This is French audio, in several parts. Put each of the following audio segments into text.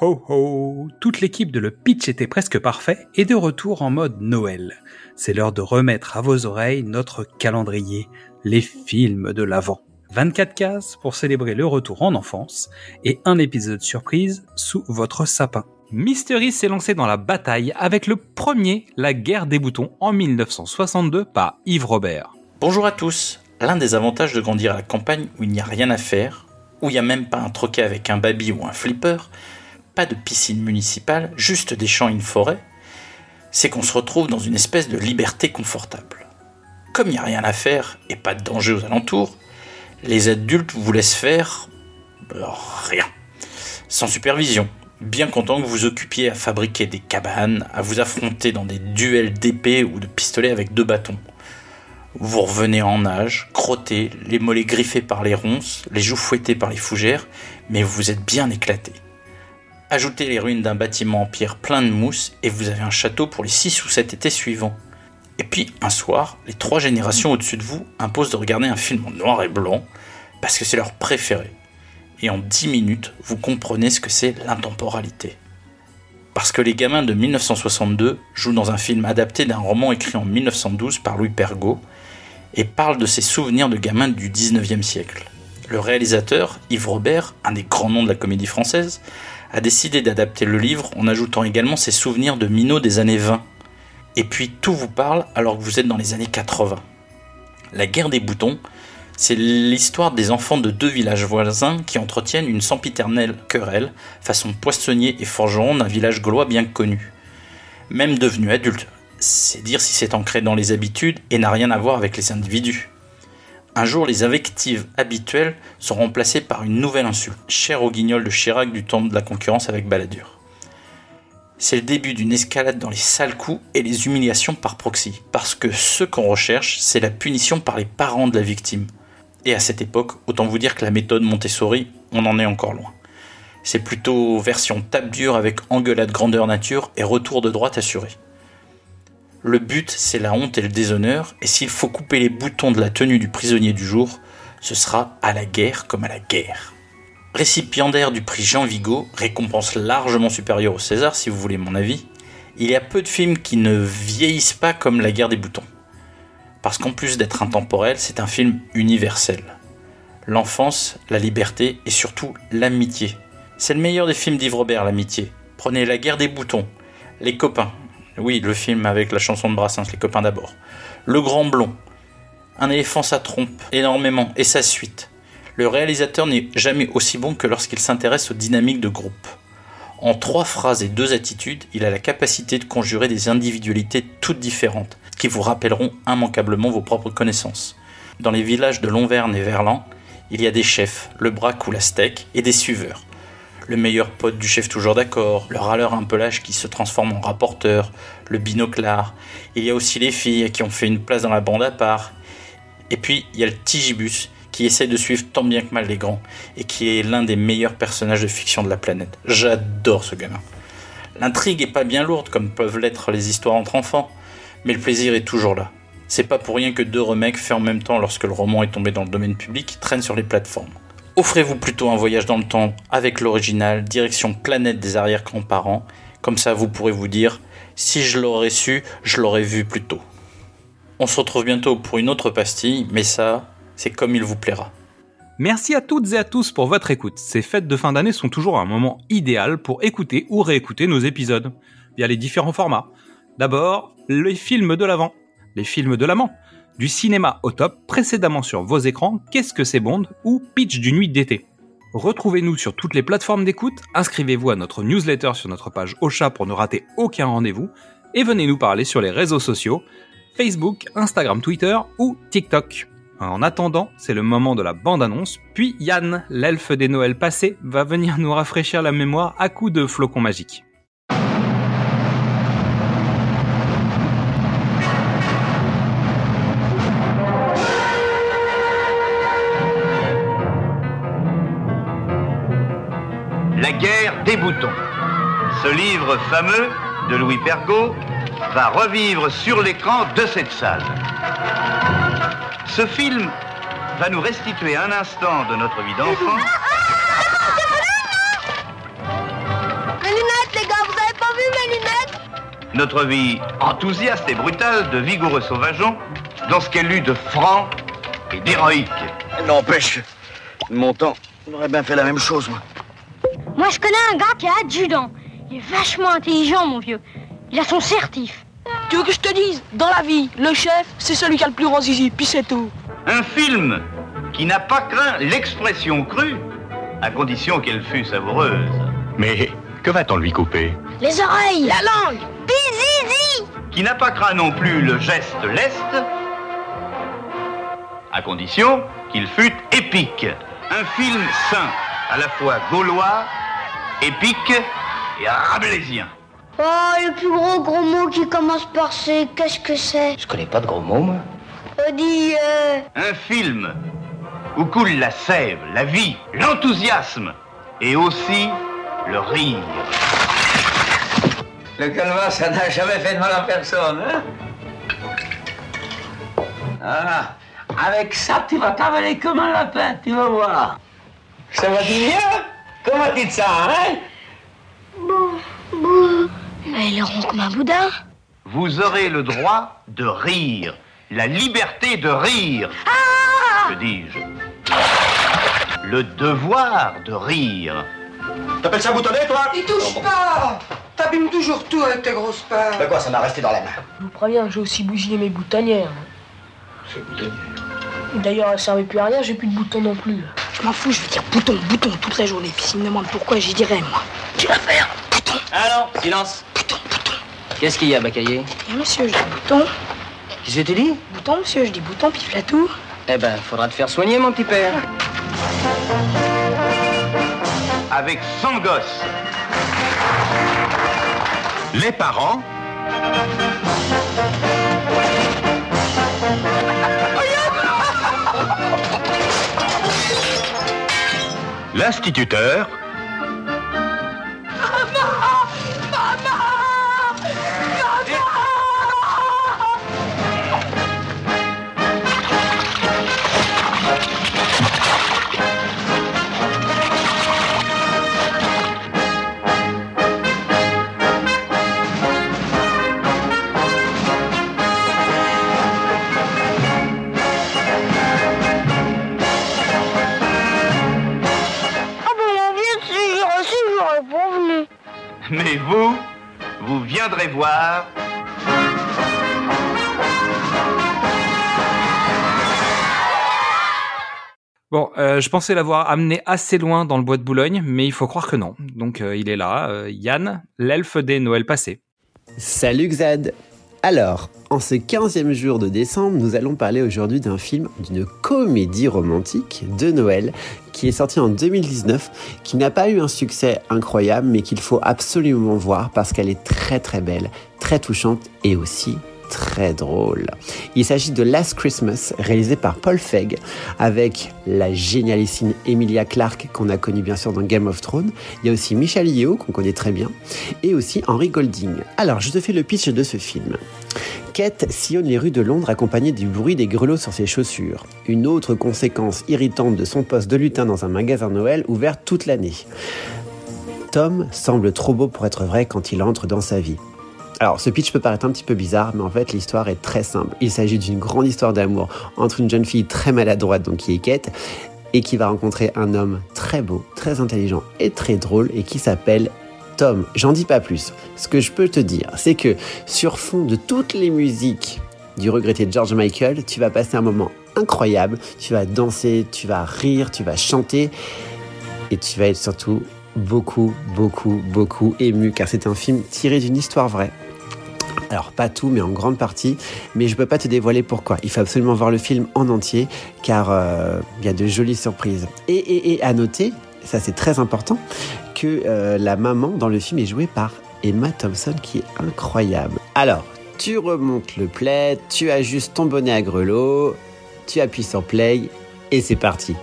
ho ho Toute l'équipe de Le Pitch était presque parfait et de retour en mode Noël. C'est l'heure de remettre à vos oreilles notre calendrier, les films de l'Avent. 24 cases pour célébrer le retour en enfance et un épisode surprise sous votre sapin. Mystery s'est lancé dans la bataille avec le premier La guerre des boutons en 1962 par Yves Robert. Bonjour à tous. L'un des avantages de grandir à la campagne où il n'y a rien à faire, où il n'y a même pas un troquet avec un baby ou un flipper, de piscine municipale, juste des champs et une forêt, c'est qu'on se retrouve dans une espèce de liberté confortable. Comme il n'y a rien à faire et pas de danger aux alentours, les adultes vous laissent faire bah, rien, sans supervision, bien content que vous occupiez à fabriquer des cabanes, à vous affronter dans des duels d'épée ou de pistolets avec deux bâtons. Vous revenez en nage, crotté, les mollets griffés par les ronces, les joues fouettées par les fougères, mais vous êtes bien éclaté. Ajoutez les ruines d'un bâtiment en pierre plein de mousse et vous avez un château pour les 6 ou 7 étés suivants. Et puis, un soir, les trois générations au-dessus de vous imposent de regarder un film en noir et blanc parce que c'est leur préféré. Et en 10 minutes, vous comprenez ce que c'est l'intemporalité. Parce que les gamins de 1962 jouent dans un film adapté d'un roman écrit en 1912 par Louis Pergaud et parlent de ses souvenirs de gamins du 19e siècle. Le réalisateur, Yves Robert, un des grands noms de la comédie française, a décidé d'adapter le livre en ajoutant également ses souvenirs de minots des années 20. Et puis tout vous parle alors que vous êtes dans les années 80. La guerre des boutons, c'est l'histoire des enfants de deux villages voisins qui entretiennent une sempiternelle querelle façon poissonnier et forgeron d'un village gaulois bien connu. Même devenu adulte, c'est dire si c'est ancré dans les habitudes et n'a rien à voir avec les individus. Un jour, les invectives habituelles sont remplacées par une nouvelle insulte, chère au guignol de Chirac du temps de la concurrence avec Balladur. C'est le début d'une escalade dans les sales coups et les humiliations par proxy, parce que ce qu'on recherche, c'est la punition par les parents de la victime. Et à cette époque, autant vous dire que la méthode Montessori, on en est encore loin. C'est plutôt version tape dure avec engueulade grandeur nature et retour de droite assuré. Le but, c'est la honte et le déshonneur, et s'il faut couper les boutons de la tenue du prisonnier du jour, ce sera à la guerre comme à la guerre. Récipiendaire du prix Jean Vigo, récompense largement supérieure au César si vous voulez mon avis, il y a peu de films qui ne vieillissent pas comme La guerre des boutons. Parce qu'en plus d'être intemporel, c'est un film universel. L'enfance, la liberté et surtout l'amitié. C'est le meilleur des films d'Yves Robert, l'amitié. Prenez La guerre des boutons, Les copains, oui, le film avec la chanson de Brassens, Les copains d'abord. Le Grand Blond. Un éléphant, ça trompe énormément, et sa suite. Le réalisateur n'est jamais aussi bon que lorsqu'il s'intéresse aux dynamiques de groupe. En trois phrases et deux attitudes, il a la capacité de conjurer des individualités toutes différentes, qui vous rappelleront immanquablement vos propres connaissances. Dans les villages de Lontverne et Verlan, il y a des chefs, le braque ou la steak, et des suiveurs le meilleur pote du chef toujours d'accord, le râleur un peu lâche qui se transforme en rapporteur, le binoclard. Il y a aussi les filles qui ont fait une place dans la bande à part. Et puis il y a le Tigibus qui essaie de suivre tant bien que mal les grands et qui est l'un des meilleurs personnages de fiction de la planète. J'adore ce gamin. L'intrigue est pas bien lourde comme peuvent l'être les histoires entre enfants, mais le plaisir est toujours là. C'est pas pour rien que deux remakes faits en même temps lorsque le roman est tombé dans le domaine public traînent sur les plateformes. Offrez-vous plutôt un voyage dans le temps avec l'original, direction planète des arrière-grands-parents. Comme ça, vous pourrez vous dire, si je l'aurais su, je l'aurais vu plus tôt. On se retrouve bientôt pour une autre pastille, mais ça, c'est comme il vous plaira. Merci à toutes et à tous pour votre écoute. Ces fêtes de fin d'année sont toujours un moment idéal pour écouter ou réécouter nos épisodes, via les différents formats. D'abord, les films de l'avant, les films de l'amant, du cinéma au top, précédemment sur vos écrans, Qu'est-ce que c'est Bond ou Pitch du nuit d'été. Retrouvez-nous sur toutes les plateformes d'écoute, inscrivez-vous à notre newsletter sur notre page Ocha pour ne rater aucun rendez-vous, et venez nous parler sur les réseaux sociaux, Facebook, Instagram, Twitter ou TikTok. En attendant, c'est le moment de la bande-annonce, puis Yann, l'elfe des Noëls passés, va venir nous rafraîchir la mémoire à coups de flocons magiques. Ce livre fameux de Louis Pergaud va revivre sur l'écran de cette salle. Ce film va nous restituer un instant de notre vie d'enfant notre vie enthousiaste et brutale de vigoureux sauvageons dans ce qu'elle eut de franc et d'héroïque. N'empêche, mon temps, j'aurais bien fait la même chose, moi. Moi, je connais un gars qui est adjudant. Il est vachement intelligent, mon vieux. Il a son certif. Tu veux que je te dise Dans la vie, le chef, c'est celui qui a le plus grand zizi, puis c'est tout. Un film qui n'a pas craint l'expression crue, à condition qu'elle fût savoureuse. Mais que va-t-on lui couper? Les oreilles La langue Zizi Qui n'a pas craint non plus le geste leste, à condition qu'il fût épique. Un film sain, à la fois gaulois, épique et rabelaisien. Oh, le plus gros gros mot qui commence par C, qu'est-ce que c'est? Je connais pas de gros mots, moi. On dit, euh... Un film où coule la sève, la vie, l'enthousiasme et aussi le rire. Le calva, ça n'a jamais fait de mal à personne, hein? Ah, avec ça, tu vas t'avaler comme un lapin, tu vas voir. Ça va tu bien? Comment tu sens, hein? Mais il est rond comme un boudin. Vous aurez le droit de rire, la liberté de rire. Que dis-je? Le devoir de rire. T'appelles ça boutonné, toi? Il touche pas T'abîmes toujours tout avec tes grosses paires. De quoi, ça m'a resté dans la main Je vous préviens, j'ai aussi bousillé mes boutonnières. C'est boutonnière. D'ailleurs, elles servaient plus à rien, j'ai plus de boutons non plus. Je m'en fous, je vais dire bouton, bouton toute la journée. Puis s'ils me demandent pourquoi, j'y dirai, moi. Tu vas faire bouton, Alors, silence. bouton, bouton. Qu'est-ce qu'il y a, Bacaillé Bien, monsieur, je dis bouton. Qu'est-ce que tu dis? Bouton, monsieur, je dis bouton, puis la tout. Eh ben, faudra te faire soigner, mon petit père. Avec 100 gosses, Les parents L'instituteur mais vous, vous viendrez voir. Bon, euh, je pensais l'avoir amené assez loin dans le bois de Boulogne, mais il faut croire que non. Donc euh, il est là, euh, Yann, l'elfe des Noëls passés. Salut Xad Alors, en ce 15e jour de décembre, nous allons parler aujourd'hui d'un film, d'une comédie romantique de Noël qui est sorti en 2019, qui n'a pas eu un succès incroyable, mais qu'il faut absolument voir parce qu'elle est très très belle, très touchante et aussi très drôle. Il s'agit de Last Christmas, réalisé par Paul Feig, avec la génialissime Emilia Clarke, qu'on a connue bien sûr dans Game of Thrones. Il y a aussi Michel Yeo, qu'on connaît très bien, et aussi Henry Golding. Alors, je te fais le pitch de ce film. Kate sillonne les rues de Londres accompagnée du bruit des grelots sur ses chaussures. Une autre conséquence irritante de son poste de lutin dans un magasin Noël ouvert toute l'année. Tom semble trop beau pour être vrai quand il entre dans sa vie. Alors, ce pitch peut paraître un petit peu bizarre, mais en fait, l'histoire est très simple. Il s'agit d'une grande histoire d'amour entre une jeune fille très maladroite, donc qui est Kate, et qui va rencontrer un homme très beau, très intelligent et très drôle, et qui s'appelle Tom. J'en dis pas plus. Ce que je peux te dire, c'est que sur fond de toutes les musiques du regretté George Michael, tu vas passer un moment incroyable. Tu vas danser, tu vas rire, tu vas chanter, et tu vas être surtout beaucoup, beaucoup, beaucoup ému, car c'est un film tiré d'une histoire vraie. Alors pas tout, mais en grande partie. Mais je peux pas te dévoiler pourquoi. Il faut absolument voir le film en entier, car euh, il y a de jolies surprises. Et, à noter, ça c'est très important, que euh, la maman dans le film est jouée par Emma Thompson, qui est incroyable. Alors, tu remontes le plaid, tu ajustes ton bonnet à grelots, tu appuies sur play, et c'est parti.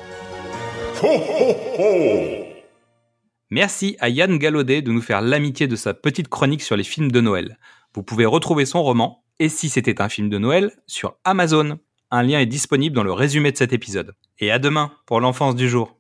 Merci à Yann Gallaudet de nous faire l'amitié de sa petite chronique sur les films de Noël. Vous pouvez retrouver son roman Et si c'était un film de Noël sur Amazon. Un lien est disponible dans le résumé de cet épisode. Et à demain pour l'enfance du jour.